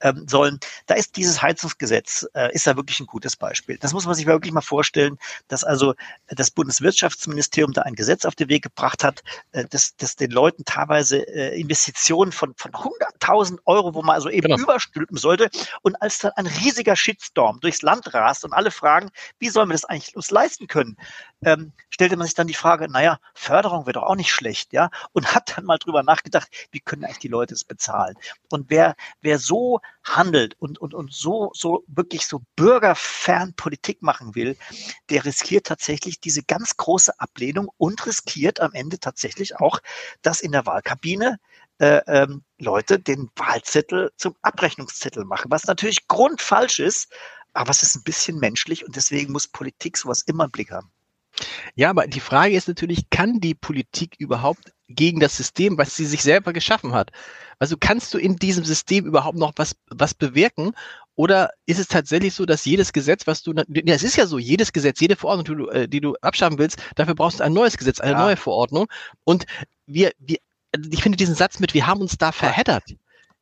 ähm, sollen. Da ist dieses Heizungsgesetz, äh, ist da wirklich ein gutes Beispiel. Das muss man sich wirklich mal vorstellen, dass also das Bundeswirtschaftsministerium da ein Gesetz auf den Weg gebracht hat, äh, dass, dass den Leuten teilweise äh, Investitionen von, von 100.000 Euro, wo man also eben genau. überstülpen sollte und als dann ein riesiger Shitstorm durchs Land rast und alle fragen, wie sollen wir das eigentlich uns leisten können, ähm, stellte man sich dann die Frage, naja, Förderung wäre doch auch nicht schlecht, ja, und hat dann mal drüber nachgedacht, wie können eigentlich die Leute es bezahlen? Und wer, wer so handelt und, und, und so, so wirklich so bürgerfern Politik machen will, der riskiert tatsächlich diese ganz große Ablehnung und riskiert am Ende tatsächlich auch, dass in der Wahlkabine äh, ähm, Leute den Wahlzettel zum Abrechnungszettel machen, was natürlich grundfalsch ist, aber es ist ein bisschen menschlich und deswegen muss Politik sowas immer im Blick haben. Ja, aber die Frage ist natürlich, kann die Politik überhaupt gegen das System, was sie sich selber geschaffen hat? Also kannst du in diesem System überhaupt noch was, was bewirken? Oder ist es tatsächlich so, dass jedes Gesetz, was du, ja, es ist ja so, jedes Gesetz, jede Verordnung, die du, äh, die du abschaffen willst, dafür brauchst du ein neues Gesetz, eine ja. neue Verordnung. Und wir, wir, ich finde diesen Satz mit, wir haben uns da verheddert.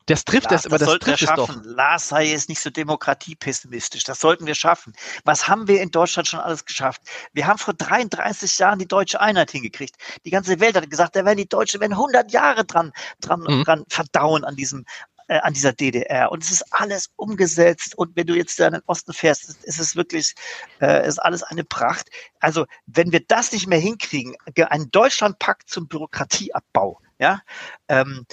Das trifft Lars, das, aber das, das trifft es schaffen. doch. Lars sei jetzt nicht so demokratiepessimistisch. Das sollten wir schaffen. Was haben wir in Deutschland schon alles geschafft? Wir haben vor 33 Jahren die deutsche Einheit hingekriegt. Die ganze Welt hat gesagt, da werden die Deutschen werden 100 Jahre dran, dran, mhm. dran verdauen an diesem, äh, an dieser DDR. Und es ist alles umgesetzt. Und wenn du jetzt da in den Osten fährst, ist es wirklich, äh, ist alles eine Pracht. Also, wenn wir das nicht mehr hinkriegen, ein Deutschlandpakt zum Bürokratieabbau, ja, ähm,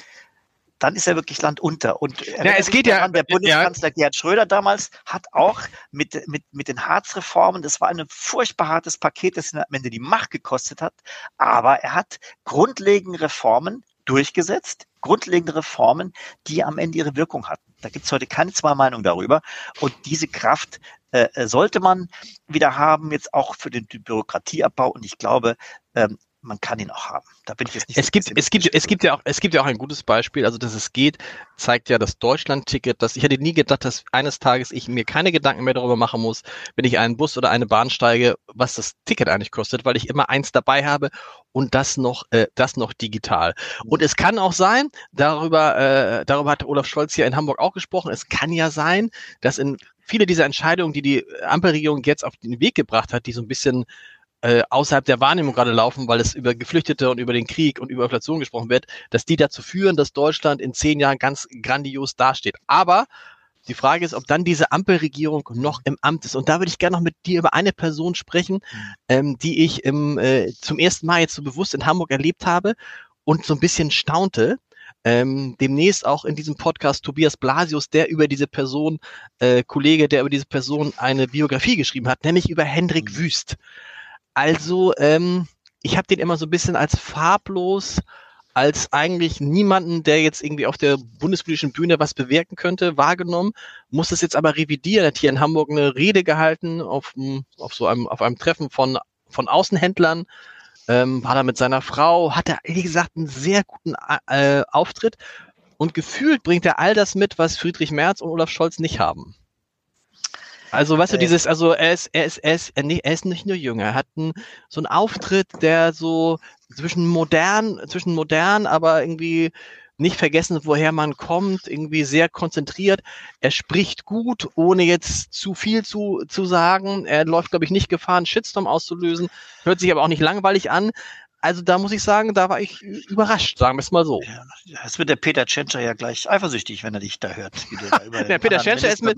dann ist er wirklich Land unter. Und ja, es geht ja an, der Bundeskanzler ja. Gerhard Schröder damals hat auch mit, mit, mit den Harzreformen, das war ein furchtbar hartes Paket, das ihn am Ende die Macht gekostet hat, aber er hat grundlegende Reformen durchgesetzt, grundlegende Reformen, die am Ende ihre Wirkung hatten. Da gibt es heute keine zwei Meinungen darüber. Und diese Kraft äh, sollte man wieder haben, jetzt auch für den Bürokratieabbau. Und ich glaube, ähm, man kann ihn auch haben. Da bin ich jetzt nicht. Es gibt, es gibt, es gibt ja auch, es gibt ja auch ein gutes Beispiel. Also, dass es geht, zeigt ja das Deutschland-Ticket. Dass ich hätte nie gedacht, dass eines Tages ich mir keine Gedanken mehr darüber machen muss, wenn ich einen Bus oder eine Bahn steige, was das Ticket eigentlich kostet, weil ich immer eins dabei habe und das noch, äh, das noch digital. Und es kann auch sein, darüber, äh, darüber hat Olaf Scholz hier in Hamburg auch gesprochen. Es kann ja sein, dass in viele dieser Entscheidungen, die die Ampelregierung jetzt auf den Weg gebracht hat, die so ein bisschen äh, außerhalb der Wahrnehmung gerade laufen, weil es über Geflüchtete und über den Krieg und über Inflation gesprochen wird, dass die dazu führen, dass Deutschland in zehn Jahren ganz grandios dasteht. Aber die Frage ist, ob dann diese Ampelregierung noch im Amt ist. Und da würde ich gerne noch mit dir über eine Person sprechen, ähm, die ich im, äh, zum ersten Mal jetzt so bewusst in Hamburg erlebt habe und so ein bisschen staunte. Ähm, demnächst auch in diesem Podcast Tobias Blasius, der über diese Person, äh, Kollege, der über diese Person eine Biografie geschrieben hat, nämlich über Hendrik mhm. Wüst. Also, ähm, ich habe den immer so ein bisschen als farblos, als eigentlich niemanden, der jetzt irgendwie auf der bundespolitischen Bühne was bewirken könnte, wahrgenommen, muss es jetzt aber revidieren. Er hat hier in Hamburg eine Rede gehalten auf, auf so einem, auf einem Treffen von, von Außenhändlern, ähm, war da mit seiner Frau, hat er, wie gesagt, einen sehr guten äh, Auftritt und gefühlt bringt er all das mit, was Friedrich Merz und Olaf Scholz nicht haben. Also, weißt du, dieses, also er ist, er ist, er ist, nee, er ist nicht nur jünger, er hat einen, so einen Auftritt, der so zwischen modern, zwischen modern, aber irgendwie nicht vergessen, woher man kommt, irgendwie sehr konzentriert. Er spricht gut, ohne jetzt zu viel zu, zu sagen. Er läuft, glaube ich, nicht Gefahr, einen Shitstorm auszulösen. Hört sich aber auch nicht langweilig an also da muss ich sagen, da war ich überrascht, sagen wir es mal so. Ja, das wird der Peter Tschentscher ja gleich eifersüchtig, wenn er dich da hört. Da der Peter Tschentscher ist mit,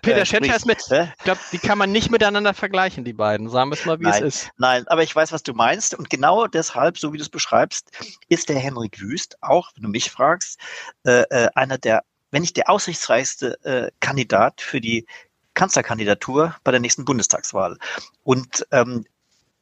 Peter äh, Tschentscher ist mit, ich glaube, die kann man nicht miteinander vergleichen, die beiden. Sagen wir es mal, wie nein, es ist. Nein, aber ich weiß, was du meinst. Und genau deshalb, so wie du es beschreibst, ist der Henrik Wüst auch, wenn du mich fragst, äh, äh, einer der, wenn nicht der aussichtsreichste äh, Kandidat für die Kanzlerkandidatur bei der nächsten Bundestagswahl. Und ähm,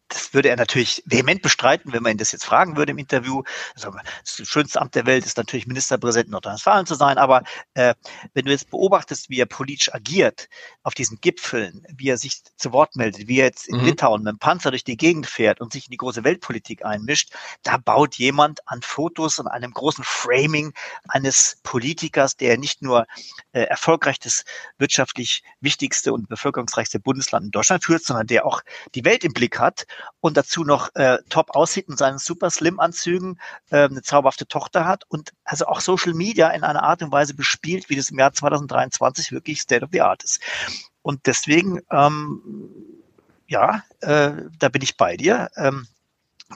das würde er natürlich vehement bestreiten, wenn man ihn das jetzt fragen würde im Interview. Also, das schönste Amt der Welt ist natürlich Ministerpräsident Nordrhein-Westfalen zu sein, aber äh, wenn du jetzt beobachtest, wie er politisch agiert auf diesen Gipfeln, wie er sich zu Wort meldet, wie er jetzt in mhm. Litauen mit dem Panzer durch die Gegend fährt und sich in die große Weltpolitik einmischt, da baut jemand an Fotos und einem großen Framing eines Politikers, der nicht nur äh, erfolgreich das wirtschaftlich wichtigste und bevölkerungsreichste Bundesland in Deutschland führt, sondern der auch die Welt im Blick hat und dazu noch äh, top aussieht in seinen super Slim-Anzügen, äh, eine zauberhafte Tochter hat und also auch Social Media in einer Art und Weise bespielt, wie das im Jahr 2023 wirklich State of the Art ist. Und deswegen, ähm, ja, äh, da bin ich bei dir. Ähm,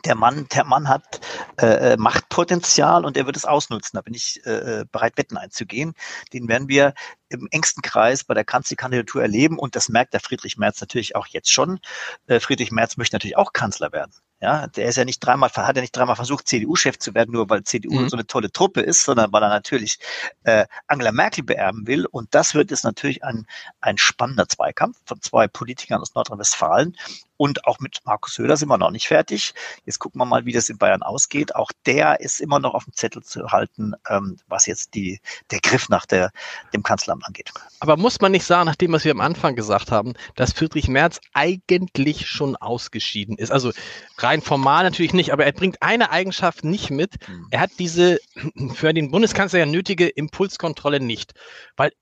der Mann, der Mann hat äh, äh, Machtpotenzial und er wird es ausnutzen. Da bin ich äh, äh, bereit, Wetten einzugehen. Den werden wir im engsten Kreis bei der Kanzlerkandidatur erleben und das merkt der Friedrich Merz natürlich auch jetzt schon. Äh, Friedrich Merz möchte natürlich auch Kanzler werden. Ja, der ist ja nicht dreimal, hat ja nicht dreimal versucht, CDU-Chef zu werden, nur weil CDU mhm. so eine tolle Truppe ist, sondern weil er natürlich äh, Angela Merkel beerben will. Und das wird jetzt natürlich ein, ein spannender Zweikampf von zwei Politikern aus Nordrhein-Westfalen. Und auch mit Markus Söder sind wir noch nicht fertig. Jetzt gucken wir mal, wie das in Bayern ausgeht. Auch der ist immer noch auf dem Zettel zu halten, ähm, was jetzt die, der Griff nach der, dem Kanzleramt angeht. Aber muss man nicht sagen, nach dem, was wir am Anfang gesagt haben, dass Friedrich Merz eigentlich schon ausgeschieden ist? Also rein formal natürlich nicht, aber er bringt eine Eigenschaft nicht mit. Hm. Er hat diese für den Bundeskanzler ja nötige Impulskontrolle nicht. Weil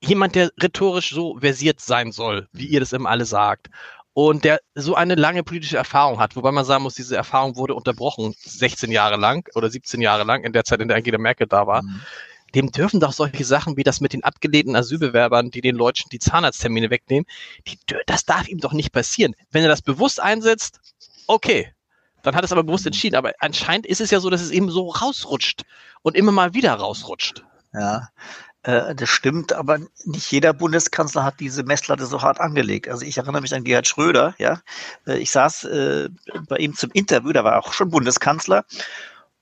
jemand, der rhetorisch so versiert sein soll, wie ihr das immer alle sagt, und der so eine lange politische Erfahrung hat, wobei man sagen muss, diese Erfahrung wurde unterbrochen 16 Jahre lang oder 17 Jahre lang in der Zeit, in der Angela Merkel da war. Mhm. Dem dürfen doch solche Sachen wie das mit den abgelehnten Asylbewerbern, die den Leuten die Zahnarzttermine wegnehmen, die, das darf ihm doch nicht passieren. Wenn er das bewusst einsetzt, okay, dann hat es aber bewusst entschieden. Aber anscheinend ist es ja so, dass es eben so rausrutscht und immer mal wieder rausrutscht. Ja, das stimmt, aber nicht jeder Bundeskanzler hat diese Messlatte so hart angelegt. Also ich erinnere mich an Gerhard Schröder, ja. Äh, ich saß äh, bei ihm zum Interview, da war er auch schon Bundeskanzler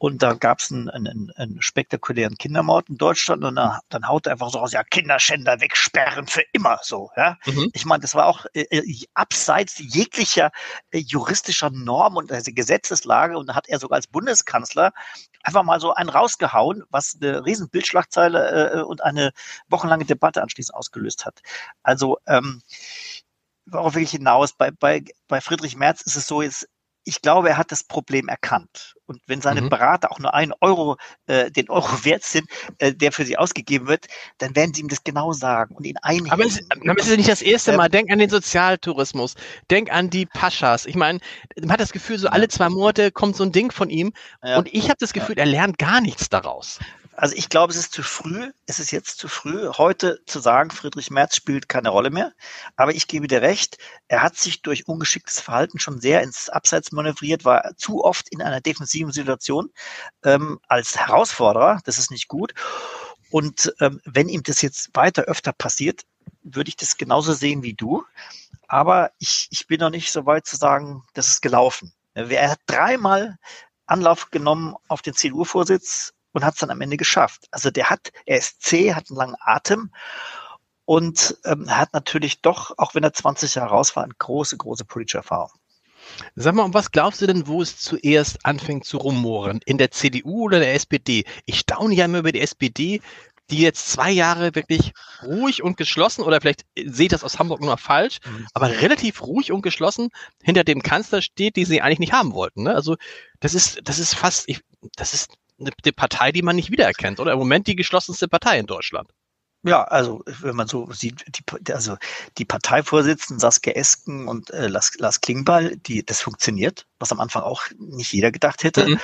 und da gab es einen, einen, einen spektakulären Kindermord in Deutschland und dann, dann haut er einfach so aus, ja, Kinderschänder wegsperren für immer so. Ja? Mhm. Ich meine, das war auch äh, äh abseits jeglicher äh, juristischer Norm und also Gesetzeslage und da hat er sogar als Bundeskanzler einfach mal so einen rausgehauen, was eine riesen Bildschlagzeile äh, und eine wochenlange Debatte anschließend ausgelöst hat. Also ähm, worauf will ich hinaus? Bei, bei, bei Friedrich Merz ist es so, jetzt ich glaube, er hat das Problem erkannt. Und wenn seine mhm. Berater auch nur einen Euro, äh, den Euro wert sind, äh, der für sie ausgegeben wird, dann werden sie ihm das genau sagen und ihn einhegen. Aber es, aber es ist ja nicht das erste Mal. Denk an den Sozialtourismus. Denk an die Paschas. Ich meine, man hat das Gefühl, so alle zwei Monate kommt so ein Ding von ihm. Ja. Und ich habe das Gefühl, er lernt gar nichts daraus. Also ich glaube, es ist zu früh, es ist jetzt zu früh, heute zu sagen, Friedrich Merz spielt keine Rolle mehr. Aber ich gebe dir recht, er hat sich durch ungeschicktes Verhalten schon sehr ins Abseits manövriert, war zu oft in einer defensiven Situation ähm, als Herausforderer. Das ist nicht gut. Und ähm, wenn ihm das jetzt weiter öfter passiert, würde ich das genauso sehen wie du. Aber ich, ich bin noch nicht so weit zu sagen, das ist gelaufen. Er hat dreimal Anlauf genommen auf den CDU-Vorsitz und hat es dann am Ende geschafft. Also der hat, er ist zäh, hat einen langen Atem und ähm, hat natürlich doch, auch wenn er 20 Jahre raus war, eine große, große politische Erfahrung. Sag mal, und was glaubst du denn, wo es zuerst anfängt zu rumoren? In der CDU oder der SPD? Ich staune ja immer über die SPD, die jetzt zwei Jahre wirklich ruhig und geschlossen, oder vielleicht sehe ich das aus Hamburg nur falsch, mhm. aber relativ ruhig und geschlossen hinter dem Kanzler steht, die sie eigentlich nicht haben wollten. Ne? Also das ist, das ist fast, ich, das ist eine Partei, die man nicht wiedererkennt, oder? Im Moment die geschlossenste Partei in Deutschland. Ja, also wenn man so sieht, die, also die Parteivorsitzenden Saskia Esken und äh, Lars, Lars Klingbeil, die, das funktioniert, was am Anfang auch nicht jeder gedacht hätte. Mhm.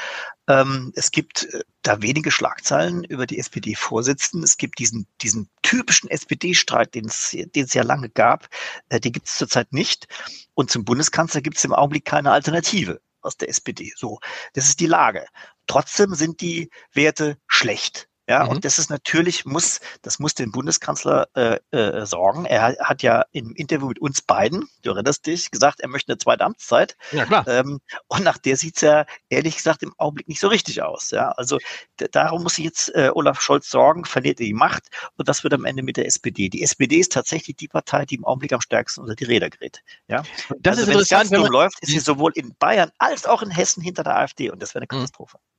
Ähm, es gibt äh, da wenige Schlagzeilen über die SPD-Vorsitzenden. Es gibt diesen, diesen typischen SPD-Streit, den es, den es ja lange gab, äh, den gibt es zurzeit nicht. Und zum Bundeskanzler gibt es im Augenblick keine Alternative aus der SPD. So, das ist die Lage. Trotzdem sind die Werte schlecht. Ja, mhm. und das ist natürlich, muss, das muss den Bundeskanzler äh, äh, sorgen. Er hat ja im Interview mit uns beiden, du erinnerst dich, gesagt, er möchte eine zweite Amtszeit. Ja, klar. Ähm, und nach der sieht's ja ehrlich gesagt im Augenblick nicht so richtig aus. Ja, also darum muss sich jetzt äh, Olaf Scholz sorgen, verliert er die Macht und das wird am Ende mit der SPD. Die SPD ist tatsächlich die Partei, die im Augenblick am stärksten unter die Räder gerät. Ja, das also ist wenn es ganz dumm läuft, ist sie sowohl in Bayern als auch in Hessen hinter der AfD und das wäre eine mhm. Katastrophe. Mhm.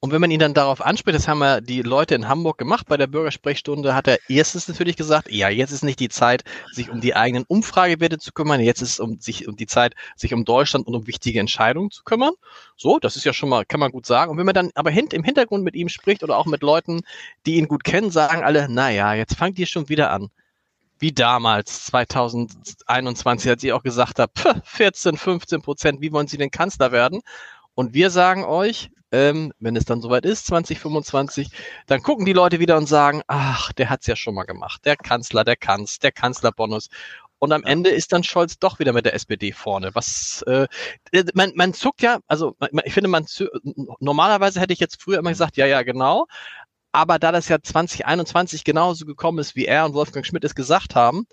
Und wenn man ihn dann darauf anspricht, das haben ja die Leute in Hamburg gemacht bei der Bürgersprechstunde, hat er erstens natürlich gesagt, ja, jetzt ist nicht die Zeit, sich um die eigenen Umfragewerte zu kümmern, jetzt ist es um sich um die Zeit, sich um Deutschland und um wichtige Entscheidungen zu kümmern. So, das ist ja schon mal, kann man gut sagen. Und wenn man dann aber hint, im Hintergrund mit ihm spricht oder auch mit Leuten, die ihn gut kennen, sagen alle, naja, jetzt fangt ihr schon wieder an wie damals 2021, als ihr auch gesagt habt, 14, 15 Prozent, wie wollen Sie denn Kanzler werden? Und wir sagen euch, ähm, wenn es dann soweit ist, 2025, dann gucken die Leute wieder und sagen, ach, der hat's ja schon mal gemacht. Der Kanzler, der Kanz, der Kanzlerbonus. Und am Ende ist dann Scholz doch wieder mit der SPD vorne. Was äh, man, man zuckt ja, also ich finde, man normalerweise hätte ich jetzt früher immer gesagt, ja, ja, genau. Aber da das ja 2021 genauso gekommen ist, wie er und Wolfgang Schmidt es gesagt haben,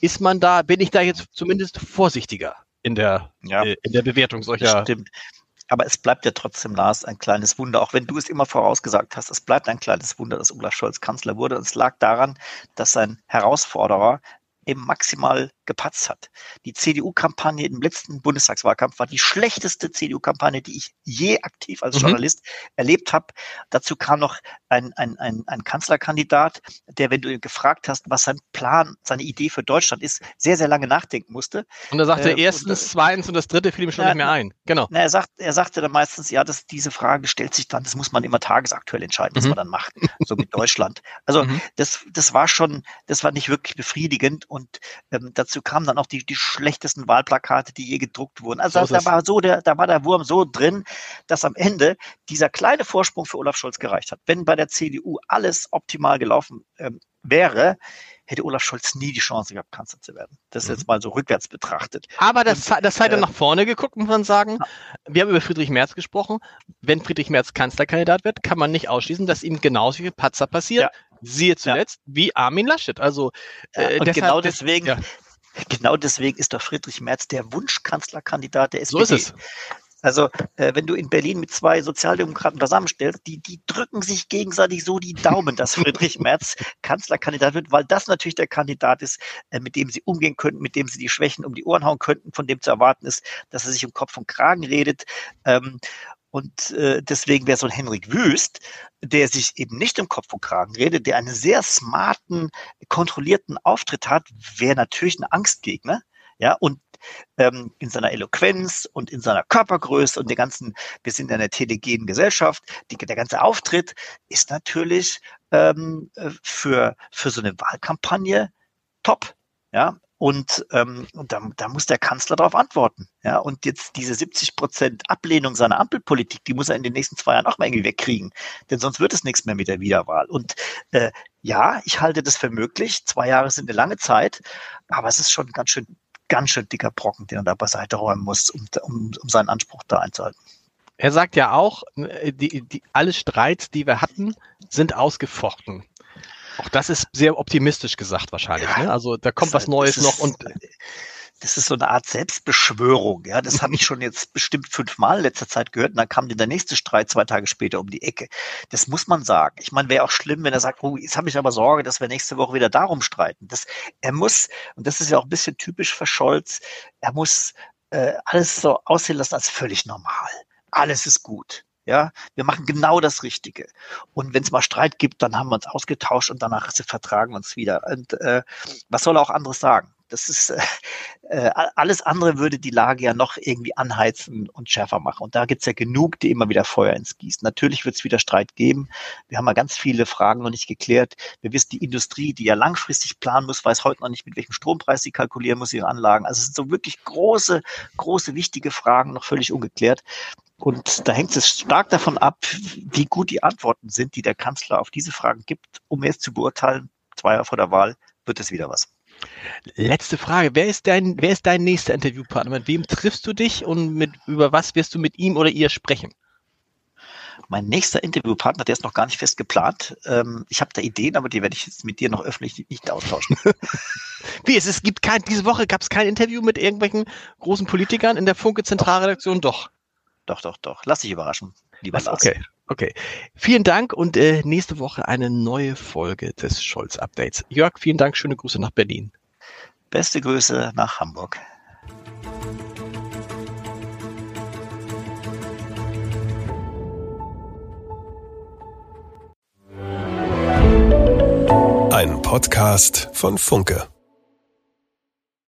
ist man da, bin ich da jetzt zumindest vorsichtiger in der, ja, äh, in der Bewertung solcher. Stimmt. Aber es bleibt ja trotzdem, Lars, ein kleines Wunder. Auch wenn du es immer vorausgesagt hast, es bleibt ein kleines Wunder, dass Olaf Scholz Kanzler wurde. Und es lag daran, dass sein Herausforderer eben maximal gepatzt hat. Die CDU-Kampagne im letzten Bundestagswahlkampf war die schlechteste CDU-Kampagne, die ich je aktiv als mhm. Journalist erlebt habe. Dazu kam noch ein, ein, ein, ein Kanzlerkandidat, der, wenn du ihn gefragt hast, was sein Plan, seine Idee für Deutschland ist, sehr, sehr lange nachdenken musste. Und er sagte äh, erstens, und, zweitens und das dritte fiel ihm schon na, nicht mehr ein. Genau. Na, er, sagt, er sagte dann meistens, ja, dass diese Frage stellt sich dann, das muss man immer tagesaktuell entscheiden, was mhm. man dann macht, so mit Deutschland. Also mhm. das, das war schon, das war nicht wirklich befriedigend und ähm, dazu kamen dann auch die, die schlechtesten Wahlplakate, die je gedruckt wurden. Also so da war so der, da war der Wurm so drin, dass am Ende dieser kleine Vorsprung für Olaf Scholz gereicht hat. Wenn bei der CDU alles optimal gelaufen ähm, wäre, hätte Olaf Scholz nie die Chance gehabt, Kanzler zu werden. Das ist mhm. jetzt mal so rückwärts betrachtet. Aber das, und, das ihr äh, nach vorne geguckt, muss man sagen. Wir haben über Friedrich Merz gesprochen. Wenn Friedrich Merz Kanzlerkandidat wird, kann man nicht ausschließen, dass ihm genauso viel Patzer passiert. Ja. Siehe zuletzt ja. wie Armin Laschet. Also äh, und deshalb, genau deswegen, ja. Genau deswegen ist doch Friedrich Merz der Wunschkanzlerkandidat der SPD. So ist es. Also äh, wenn du in Berlin mit zwei Sozialdemokraten zusammenstellst, die, die drücken sich gegenseitig so die Daumen, dass Friedrich Merz Kanzlerkandidat wird, weil das natürlich der Kandidat ist, äh, mit dem sie umgehen könnten, mit dem sie die Schwächen um die Ohren hauen könnten, von dem zu erwarten ist, dass er sich um Kopf und Kragen redet. Ähm, und äh, deswegen wäre so ein Henrik Wüst, der sich eben nicht im Kopf und Kragen redet, der einen sehr smarten, kontrollierten Auftritt hat, wäre natürlich ein Angstgegner. Ja, und ähm, in seiner Eloquenz und in seiner Körpergröße und der ganzen, wir sind in einer telegenen Gesellschaft, die, der ganze Auftritt ist natürlich ähm, äh, für, für so eine Wahlkampagne top. Ja, und, ähm, da, da muss der Kanzler darauf antworten. Ja, und jetzt diese 70 Prozent Ablehnung seiner Ampelpolitik, die muss er in den nächsten zwei Jahren auch mal irgendwie wegkriegen. Denn sonst wird es nichts mehr mit der Wiederwahl. Und äh, ja, ich halte das für möglich. Zwei Jahre sind eine lange Zeit, aber es ist schon ganz schön, ganz schön dicker Brocken, den er da beiseite räumen muss, um, um, um seinen Anspruch da einzuhalten. Er sagt ja auch, die, die, alle Streits, die wir hatten, sind ausgefochten. Auch das ist sehr optimistisch gesagt wahrscheinlich. Ja, ne? Also da kommt was Neues ist, noch und das ist so eine Art Selbstbeschwörung. Ja, das habe ich schon jetzt bestimmt fünfmal in letzter Zeit gehört. Und dann kam der nächste Streit zwei Tage später um die Ecke. Das muss man sagen. Ich meine, wäre auch schlimm, wenn er sagt, oh, jetzt habe ich aber Sorge, dass wir nächste Woche wieder darum streiten. Das, er muss, und das ist ja auch ein bisschen typisch für Scholz, er muss äh, alles so aussehen lassen als völlig normal. Alles ist gut. Ja, wir machen genau das Richtige. Und wenn es mal Streit gibt, dann haben wir uns ausgetauscht und danach vertragen wir uns wieder. Und äh, was soll er auch anderes sagen? Das ist äh, äh, alles andere würde die Lage ja noch irgendwie anheizen und schärfer machen. Und da gibt's ja genug, die immer wieder Feuer ins Gießen. Natürlich wird es wieder Streit geben. Wir haben ja ganz viele Fragen noch nicht geklärt. Wir wissen, die Industrie, die ja langfristig planen muss, weiß heute noch nicht, mit welchem Strompreis sie kalkulieren muss, ihre Anlagen. Also es sind so wirklich große, große, wichtige Fragen noch völlig ungeklärt. Und da hängt es stark davon ab, wie gut die Antworten sind, die der Kanzler auf diese Fragen gibt, um jetzt zu beurteilen, zwei Jahre vor der Wahl, wird es wieder was. Letzte Frage. Wer ist dein, wer ist dein nächster Interviewpartner? Mit wem triffst du dich und mit, über was wirst du mit ihm oder ihr sprechen? Mein nächster Interviewpartner, der ist noch gar nicht fest geplant. Ähm, ich habe da Ideen, aber die werde ich jetzt mit dir noch öffentlich nicht austauschen. Wie es, es gibt kein, diese Woche gab es kein Interview mit irgendwelchen großen Politikern in der Funke Zentralredaktion? Doch. Doch, doch, doch. Lass dich überraschen, lieber Lars. Okay, okay. Vielen Dank und äh, nächste Woche eine neue Folge des Scholz-Updates. Jörg, vielen Dank. Schöne Grüße nach Berlin. Beste Grüße nach Hamburg. Ein Podcast von Funke.